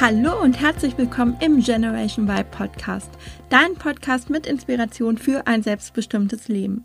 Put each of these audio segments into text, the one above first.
Hallo und herzlich willkommen im Generation Vibe Podcast, dein Podcast mit Inspiration für ein selbstbestimmtes Leben.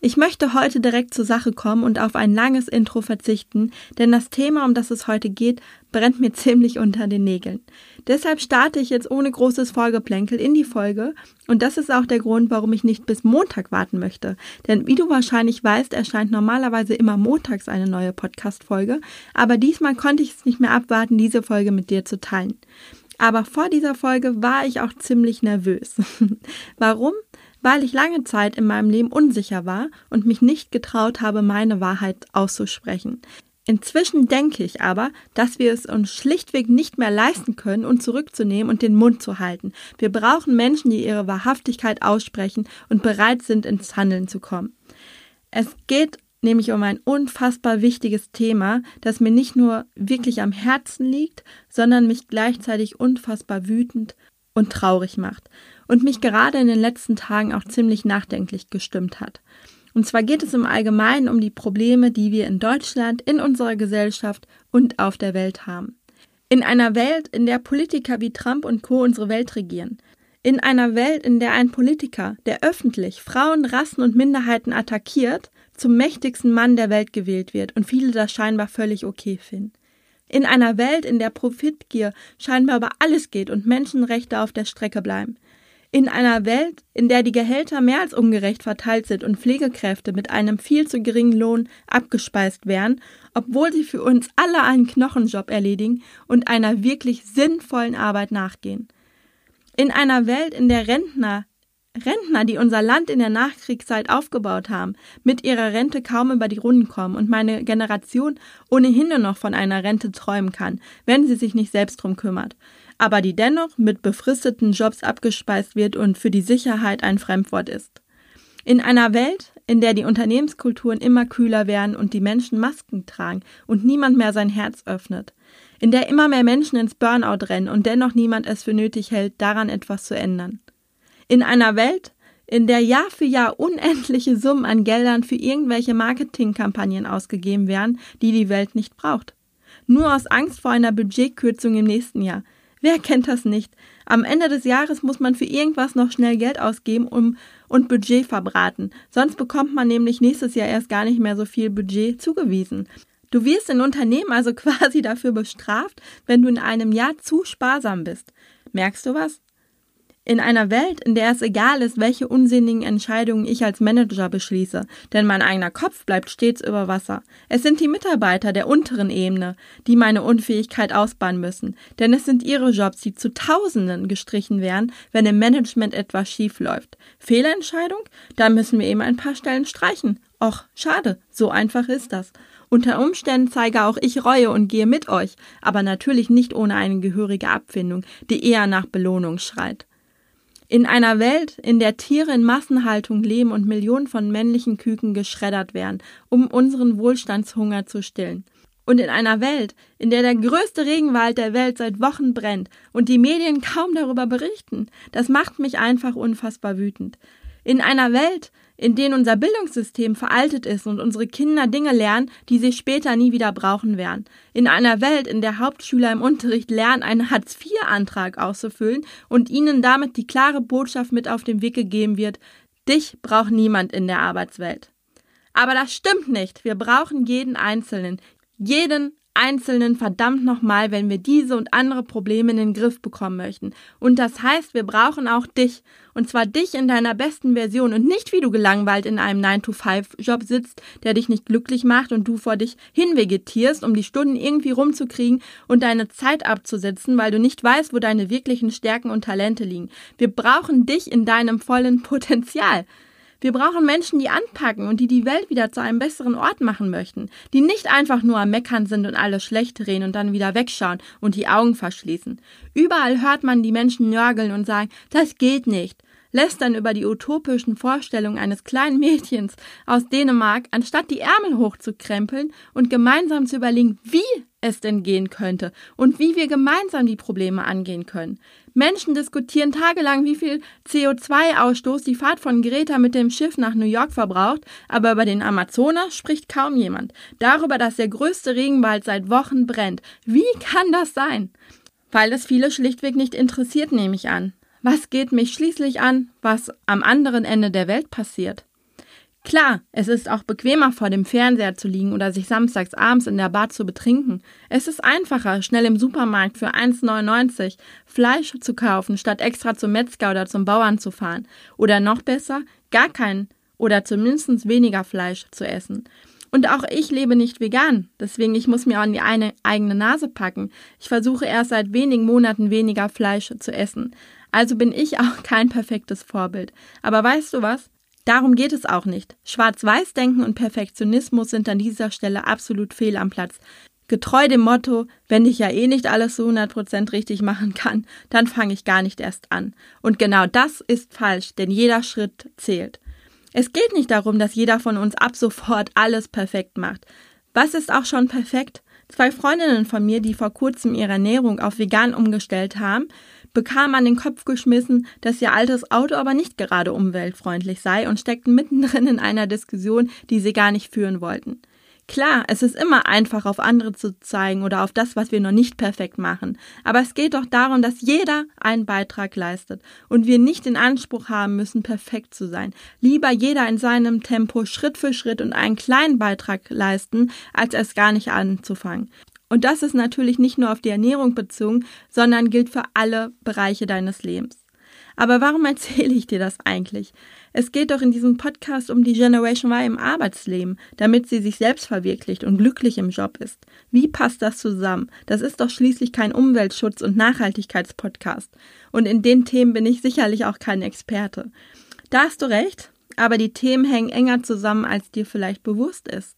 Ich möchte heute direkt zur Sache kommen und auf ein langes Intro verzichten, denn das Thema, um das es heute geht, brennt mir ziemlich unter den Nägeln. Deshalb starte ich jetzt ohne großes Folgeplänkel in die Folge und das ist auch der Grund, warum ich nicht bis Montag warten möchte. Denn wie du wahrscheinlich weißt, erscheint normalerweise immer montags eine neue Podcast-Folge, aber diesmal konnte ich es nicht mehr abwarten, diese Folge mit dir zu teilen. Aber vor dieser Folge war ich auch ziemlich nervös. Warum? Weil ich lange Zeit in meinem Leben unsicher war und mich nicht getraut habe, meine Wahrheit auszusprechen. Inzwischen denke ich aber, dass wir es uns schlichtweg nicht mehr leisten können, uns zurückzunehmen und den Mund zu halten. Wir brauchen Menschen, die ihre Wahrhaftigkeit aussprechen und bereit sind, ins Handeln zu kommen. Es geht nämlich um ein unfassbar wichtiges Thema, das mir nicht nur wirklich am Herzen liegt, sondern mich gleichzeitig unfassbar wütend und traurig macht und mich gerade in den letzten Tagen auch ziemlich nachdenklich gestimmt hat. Und zwar geht es im Allgemeinen um die Probleme, die wir in Deutschland, in unserer Gesellschaft und auf der Welt haben. In einer Welt, in der Politiker wie Trump und Co. unsere Welt regieren. In einer Welt, in der ein Politiker, der öffentlich Frauen, Rassen und Minderheiten attackiert, zum mächtigsten Mann der Welt gewählt wird und viele das scheinbar völlig okay finden. In einer Welt, in der Profitgier scheinbar über alles geht und Menschenrechte auf der Strecke bleiben. In einer Welt, in der die Gehälter mehr als ungerecht verteilt sind und Pflegekräfte mit einem viel zu geringen Lohn abgespeist werden, obwohl sie für uns alle einen Knochenjob erledigen und einer wirklich sinnvollen Arbeit nachgehen. In einer Welt, in der Rentner, Rentner, die unser Land in der Nachkriegszeit aufgebaut haben, mit ihrer Rente kaum über die Runden kommen und meine Generation ohnehin nur noch von einer Rente träumen kann, wenn sie sich nicht selbst drum kümmert aber die dennoch mit befristeten Jobs abgespeist wird und für die Sicherheit ein Fremdwort ist. In einer Welt, in der die Unternehmenskulturen immer kühler werden und die Menschen Masken tragen und niemand mehr sein Herz öffnet, in der immer mehr Menschen ins Burnout rennen und dennoch niemand es für nötig hält, daran etwas zu ändern. In einer Welt, in der Jahr für Jahr unendliche Summen an Geldern für irgendwelche Marketingkampagnen ausgegeben werden, die die Welt nicht braucht. Nur aus Angst vor einer Budgetkürzung im nächsten Jahr, Wer kennt das nicht? Am Ende des Jahres muss man für irgendwas noch schnell Geld ausgeben um, und Budget verbraten. Sonst bekommt man nämlich nächstes Jahr erst gar nicht mehr so viel Budget zugewiesen. Du wirst in Unternehmen also quasi dafür bestraft, wenn du in einem Jahr zu sparsam bist. Merkst du was? In einer Welt, in der es egal ist, welche unsinnigen Entscheidungen ich als Manager beschließe, denn mein eigener Kopf bleibt stets über Wasser. Es sind die Mitarbeiter der unteren Ebene, die meine Unfähigkeit ausbauen müssen, denn es sind ihre Jobs, die zu Tausenden gestrichen werden, wenn im Management etwas schief läuft. Fehlentscheidung? Da müssen wir eben ein paar Stellen streichen. Och, schade, so einfach ist das. Unter Umständen zeige auch ich Reue und gehe mit euch, aber natürlich nicht ohne eine gehörige Abfindung, die eher nach Belohnung schreit. In einer Welt, in der Tiere in Massenhaltung leben und Millionen von männlichen Küken geschreddert werden, um unseren Wohlstandshunger zu stillen. Und in einer Welt, in der der größte Regenwald der Welt seit Wochen brennt und die Medien kaum darüber berichten, das macht mich einfach unfassbar wütend. In einer Welt, in denen unser Bildungssystem veraltet ist und unsere Kinder Dinge lernen, die sie später nie wieder brauchen werden. In einer Welt, in der Hauptschüler im Unterricht lernen, einen Hartz-IV-Antrag auszufüllen und ihnen damit die klare Botschaft mit auf den Weg gegeben wird, dich braucht niemand in der Arbeitswelt. Aber das stimmt nicht. Wir brauchen jeden Einzelnen. Jeden Einzelnen verdammt nochmal, wenn wir diese und andere Probleme in den Griff bekommen möchten. Und das heißt, wir brauchen auch dich. Und zwar dich in deiner besten Version und nicht wie du gelangweilt in einem 9-to-5-Job sitzt, der dich nicht glücklich macht und du vor dich hinvegetierst, um die Stunden irgendwie rumzukriegen und deine Zeit abzusetzen, weil du nicht weißt, wo deine wirklichen Stärken und Talente liegen. Wir brauchen dich in deinem vollen Potenzial. Wir brauchen Menschen, die anpacken und die die Welt wieder zu einem besseren Ort machen möchten, die nicht einfach nur am Meckern sind und alles schlecht drehen und dann wieder wegschauen und die Augen verschließen. Überall hört man die Menschen nörgeln und sagen, das geht nicht. lästern über die utopischen Vorstellungen eines kleinen Mädchens aus Dänemark, anstatt die Ärmel hochzukrempeln und gemeinsam zu überlegen, wie es denn gehen könnte und wie wir gemeinsam die Probleme angehen können. Menschen diskutieren tagelang, wie viel CO2-Ausstoß die Fahrt von Greta mit dem Schiff nach New York verbraucht, aber über den Amazonas spricht kaum jemand. Darüber, dass der größte Regenwald seit Wochen brennt. Wie kann das sein? Weil es viele schlichtweg nicht interessiert, nehme ich an. Was geht mich schließlich an, was am anderen Ende der Welt passiert? Klar, es ist auch bequemer vor dem Fernseher zu liegen oder sich samstags abends in der Bar zu betrinken. Es ist einfacher, schnell im Supermarkt für 1,99 Fleisch zu kaufen, statt extra zum Metzger oder zum Bauern zu fahren. Oder noch besser, gar kein oder zumindest weniger Fleisch zu essen. Und auch ich lebe nicht vegan, deswegen ich muss mir an die eine eigene Nase packen. Ich versuche erst seit wenigen Monaten weniger Fleisch zu essen. Also bin ich auch kein perfektes Vorbild. Aber weißt du was? Darum geht es auch nicht. Schwarz-Weiß-Denken und Perfektionismus sind an dieser Stelle absolut fehl am Platz. Getreu dem Motto, wenn ich ja eh nicht alles zu 100% richtig machen kann, dann fange ich gar nicht erst an. Und genau das ist falsch, denn jeder Schritt zählt. Es geht nicht darum, dass jeder von uns ab sofort alles perfekt macht. Was ist auch schon perfekt? Zwei Freundinnen von mir, die vor kurzem ihre Ernährung auf vegan umgestellt haben, bekamen an den Kopf geschmissen, dass ihr altes Auto aber nicht gerade umweltfreundlich sei und steckten mittendrin in einer Diskussion, die sie gar nicht führen wollten. Klar, es ist immer einfach, auf andere zu zeigen oder auf das, was wir noch nicht perfekt machen. Aber es geht doch darum, dass jeder einen Beitrag leistet und wir nicht den Anspruch haben müssen, perfekt zu sein. Lieber jeder in seinem Tempo Schritt für Schritt und einen kleinen Beitrag leisten, als es gar nicht anzufangen. Und das ist natürlich nicht nur auf die Ernährung bezogen, sondern gilt für alle Bereiche deines Lebens. Aber warum erzähle ich dir das eigentlich? Es geht doch in diesem Podcast um die Generation Y im Arbeitsleben, damit sie sich selbst verwirklicht und glücklich im Job ist. Wie passt das zusammen? Das ist doch schließlich kein Umweltschutz- und Nachhaltigkeitspodcast. Und in den Themen bin ich sicherlich auch kein Experte. Da hast du recht aber die Themen hängen enger zusammen, als dir vielleicht bewusst ist.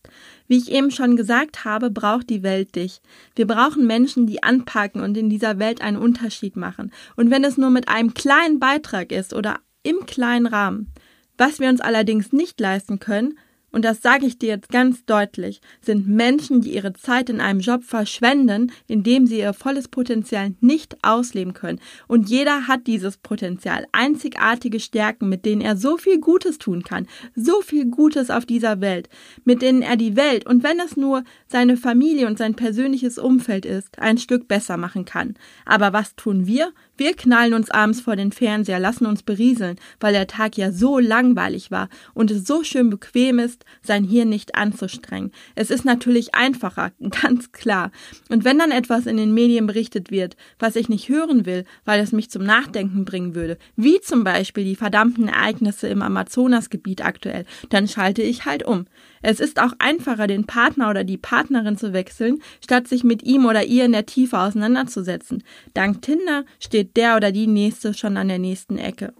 Wie ich eben schon gesagt habe, braucht die Welt dich. Wir brauchen Menschen, die anpacken und in dieser Welt einen Unterschied machen. Und wenn es nur mit einem kleinen Beitrag ist oder im kleinen Rahmen. Was wir uns allerdings nicht leisten können, und das sage ich dir jetzt ganz deutlich, sind Menschen, die ihre Zeit in einem Job verschwenden, indem sie ihr volles Potenzial nicht ausleben können. Und jeder hat dieses Potenzial, einzigartige Stärken, mit denen er so viel Gutes tun kann, so viel Gutes auf dieser Welt, mit denen er die Welt, und wenn es nur seine Familie und sein persönliches Umfeld ist, ein Stück besser machen kann. Aber was tun wir? Wir knallen uns abends vor den Fernseher, lassen uns berieseln, weil der Tag ja so langweilig war und es so schön bequem ist, sein Hirn nicht anzustrengen. Es ist natürlich einfacher, ganz klar. Und wenn dann etwas in den Medien berichtet wird, was ich nicht hören will, weil es mich zum Nachdenken bringen würde, wie zum Beispiel die verdammten Ereignisse im Amazonasgebiet aktuell, dann schalte ich halt um. Es ist auch einfacher, den Partner oder die Partnerin zu wechseln, statt sich mit ihm oder ihr in der Tiefe auseinanderzusetzen. Dank Tinder steht der oder die nächste schon an der nächsten Ecke.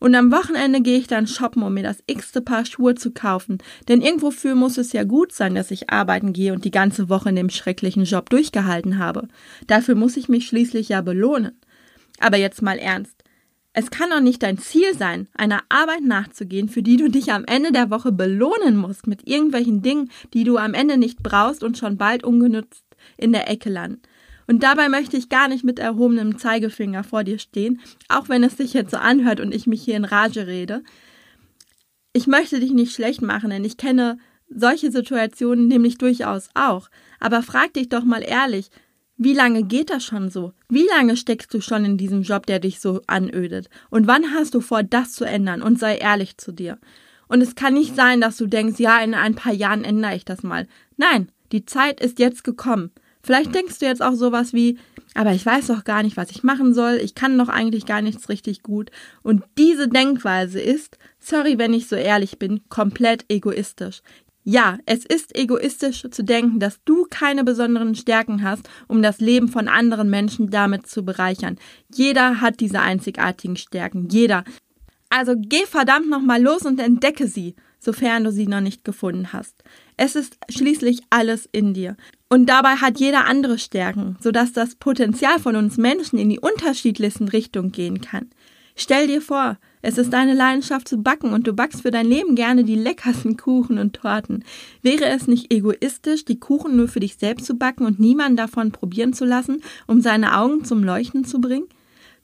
Und am Wochenende gehe ich dann shoppen, um mir das x-te Paar Schuhe zu kaufen. Denn irgendwofür muss es ja gut sein, dass ich arbeiten gehe und die ganze Woche in dem schrecklichen Job durchgehalten habe. Dafür muss ich mich schließlich ja belohnen. Aber jetzt mal ernst. Es kann doch nicht dein Ziel sein, einer Arbeit nachzugehen, für die du dich am Ende der Woche belohnen musst mit irgendwelchen Dingen, die du am Ende nicht brauchst und schon bald ungenützt in der Ecke landen. Und dabei möchte ich gar nicht mit erhobenem Zeigefinger vor dir stehen, auch wenn es sich jetzt so anhört und ich mich hier in Rage rede. Ich möchte dich nicht schlecht machen, denn ich kenne solche Situationen nämlich durchaus auch. Aber frag dich doch mal ehrlich, wie lange geht das schon so? Wie lange steckst du schon in diesem Job, der dich so anödet? Und wann hast du vor, das zu ändern? Und sei ehrlich zu dir. Und es kann nicht sein, dass du denkst, ja, in ein paar Jahren ändere ich das mal. Nein, die Zeit ist jetzt gekommen. Vielleicht denkst du jetzt auch sowas wie, aber ich weiß doch gar nicht, was ich machen soll, ich kann doch eigentlich gar nichts richtig gut. Und diese Denkweise ist, sorry, wenn ich so ehrlich bin, komplett egoistisch. Ja, es ist egoistisch zu denken, dass du keine besonderen Stärken hast, um das Leben von anderen Menschen damit zu bereichern. Jeder hat diese einzigartigen Stärken, jeder. Also geh verdammt nochmal los und entdecke sie, sofern du sie noch nicht gefunden hast. Es ist schließlich alles in dir. Und dabei hat jeder andere Stärken, sodass das Potenzial von uns Menschen in die unterschiedlichsten Richtungen gehen kann. Stell dir vor, Es ist deine Leidenschaft zu backen und du backst für dein Leben gerne die leckersten Kuchen und Torten. Wäre es nicht egoistisch, die Kuchen nur für dich selbst zu backen und niemanden davon probieren zu lassen, um seine Augen zum Leuchten zu bringen?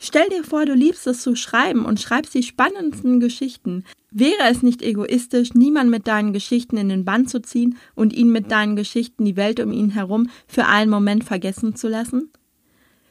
Stell dir vor, du liebst es zu schreiben und schreibst die spannendsten Geschichten. Wäre es nicht egoistisch, niemand mit deinen Geschichten in den Bann zu ziehen und ihn mit deinen Geschichten die Welt um ihn herum für einen Moment vergessen zu lassen?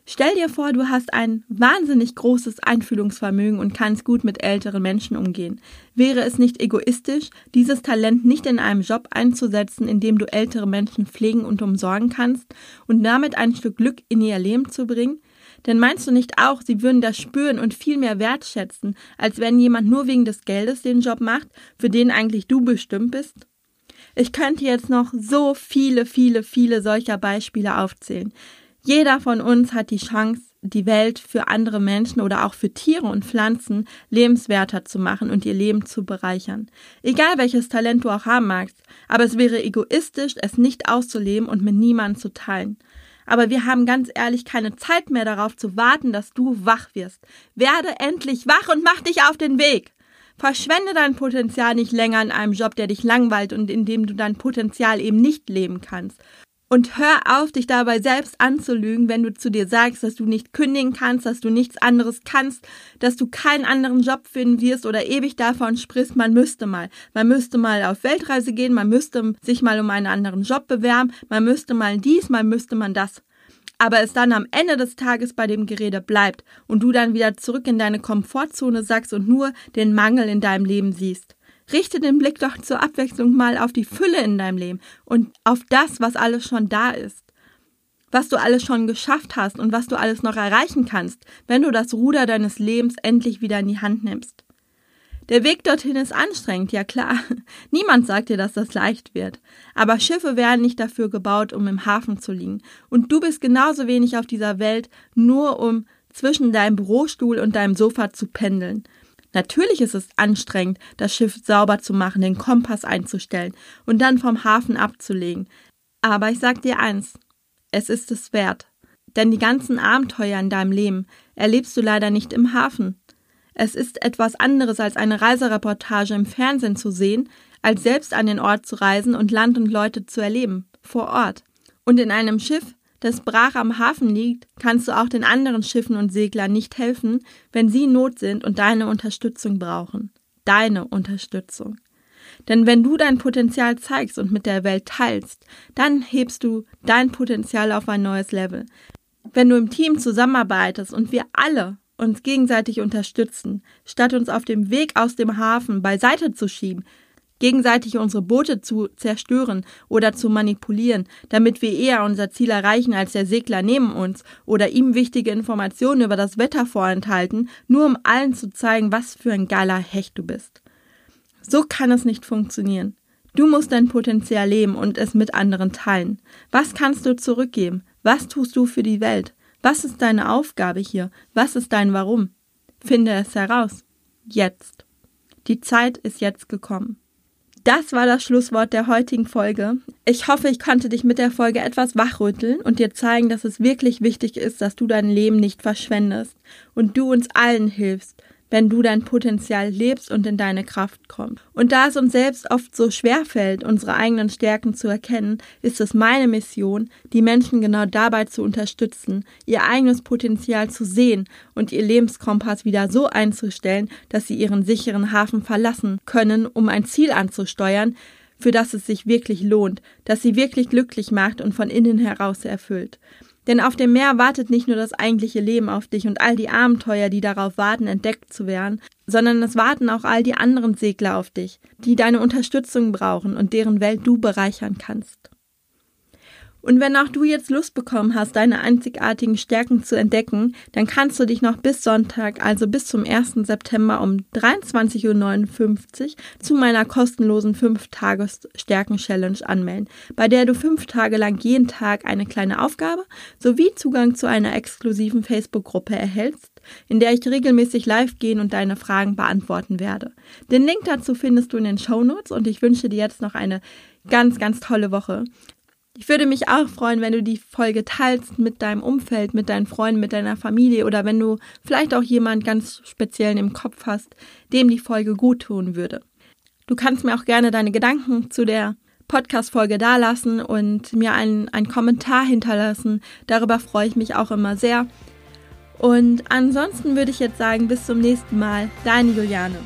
Stell dir vor, du hast ein wahnsinnig großes Einfühlungsvermögen und kannst gut mit älteren Menschen umgehen. Wäre es nicht egoistisch, dieses Talent nicht in einem Job einzusetzen, in dem du ältere Menschen pflegen und umsorgen kannst und damit ein Stück Glück in ihr Leben zu bringen? Denn meinst du nicht auch, sie würden das spüren und viel mehr wertschätzen, als wenn jemand nur wegen des Geldes den Job macht, für den eigentlich du bestimmt bist? Ich könnte jetzt noch so viele, viele, viele solcher Beispiele aufzählen. Jeder von uns hat die Chance, die Welt für andere Menschen oder auch für Tiere und Pflanzen lebenswerter zu machen und ihr Leben zu bereichern. Egal welches Talent du auch haben magst, aber es wäre egoistisch, es nicht auszuleben und mit niemandem zu teilen. Aber wir haben ganz ehrlich keine Zeit mehr darauf zu warten, dass du wach wirst. Werde endlich wach und mach dich auf den Weg. Verschwende dein Potenzial nicht länger in einem Job, der dich langweilt und in dem du dein Potenzial eben nicht leben kannst. Und hör auf, dich dabei selbst anzulügen, wenn du zu dir sagst, dass du nicht kündigen kannst, dass du nichts anderes kannst, dass du keinen anderen Job finden wirst oder ewig davon sprichst, man müsste mal. Man müsste mal auf Weltreise gehen, man müsste sich mal um einen anderen Job bewerben, man müsste mal dies, man müsste man das. Aber es dann am Ende des Tages bei dem Gerede bleibt und du dann wieder zurück in deine Komfortzone sagst und nur den Mangel in deinem Leben siehst. Richte den Blick doch zur Abwechslung mal auf die Fülle in deinem Leben und auf das, was alles schon da ist. Was du alles schon geschafft hast und was du alles noch erreichen kannst, wenn du das Ruder deines Lebens endlich wieder in die Hand nimmst. Der Weg dorthin ist anstrengend, ja klar. Niemand sagt dir, dass das leicht wird. Aber Schiffe werden nicht dafür gebaut, um im Hafen zu liegen. Und du bist genauso wenig auf dieser Welt, nur um zwischen deinem Bürostuhl und deinem Sofa zu pendeln. Natürlich ist es anstrengend, das Schiff sauber zu machen, den Kompass einzustellen und dann vom Hafen abzulegen. Aber ich sag dir eins, es ist es wert. Denn die ganzen Abenteuer in deinem Leben erlebst du leider nicht im Hafen. Es ist etwas anderes als eine Reisereportage im Fernsehen zu sehen, als selbst an den Ort zu reisen und Land und Leute zu erleben, vor Ort. Und in einem Schiff das brach am Hafen liegt, kannst du auch den anderen Schiffen und Seglern nicht helfen, wenn sie in Not sind und deine Unterstützung brauchen. Deine Unterstützung. Denn wenn du dein Potenzial zeigst und mit der Welt teilst, dann hebst du dein Potenzial auf ein neues Level. Wenn du im Team zusammenarbeitest und wir alle uns gegenseitig unterstützen, statt uns auf dem Weg aus dem Hafen beiseite zu schieben, gegenseitig unsere Boote zu zerstören oder zu manipulieren, damit wir eher unser Ziel erreichen als der Segler neben uns oder ihm wichtige Informationen über das Wetter vorenthalten, nur um allen zu zeigen, was für ein geiler Hecht du bist. So kann es nicht funktionieren. Du musst dein Potenzial leben und es mit anderen teilen. Was kannst du zurückgeben? Was tust du für die Welt? Was ist deine Aufgabe hier? Was ist dein Warum? Finde es heraus. Jetzt. Die Zeit ist jetzt gekommen. Das war das Schlusswort der heutigen Folge. Ich hoffe, ich konnte dich mit der Folge etwas wachrütteln und dir zeigen, dass es wirklich wichtig ist, dass du dein Leben nicht verschwendest und du uns allen hilfst, wenn du dein Potenzial lebst und in deine Kraft kommst. Und da es uns selbst oft so schwer fällt, unsere eigenen Stärken zu erkennen, ist es meine Mission, die Menschen genau dabei zu unterstützen, ihr eigenes Potenzial zu sehen und ihr Lebenskompass wieder so einzustellen, dass sie ihren sicheren Hafen verlassen können, um ein Ziel anzusteuern, für das es sich wirklich lohnt, das sie wirklich glücklich macht und von innen heraus erfüllt. Denn auf dem Meer wartet nicht nur das eigentliche Leben auf dich und all die Abenteuer, die darauf warten, entdeckt zu werden, sondern es warten auch all die anderen Segler auf dich, die deine Unterstützung brauchen und deren Welt du bereichern kannst. Und wenn auch du jetzt Lust bekommen hast, deine einzigartigen Stärken zu entdecken, dann kannst du dich noch bis Sonntag, also bis zum 1. September um 23.59 Uhr zu meiner kostenlosen 5-Tages-Stärken-Challenge anmelden, bei der du fünf Tage lang jeden Tag eine kleine Aufgabe sowie Zugang zu einer exklusiven Facebook-Gruppe erhältst, in der ich regelmäßig live gehen und deine Fragen beantworten werde. Den Link dazu findest du in den Show Notes und ich wünsche dir jetzt noch eine ganz, ganz tolle Woche. Ich würde mich auch freuen, wenn du die Folge teilst mit deinem Umfeld, mit deinen Freunden, mit deiner Familie oder wenn du vielleicht auch jemand ganz speziellen im Kopf hast, dem die Folge gut tun würde. Du kannst mir auch gerne deine Gedanken zu der Podcast-Folge dalassen und mir einen, einen Kommentar hinterlassen. Darüber freue ich mich auch immer sehr. Und ansonsten würde ich jetzt sagen, bis zum nächsten Mal. Deine Juliane.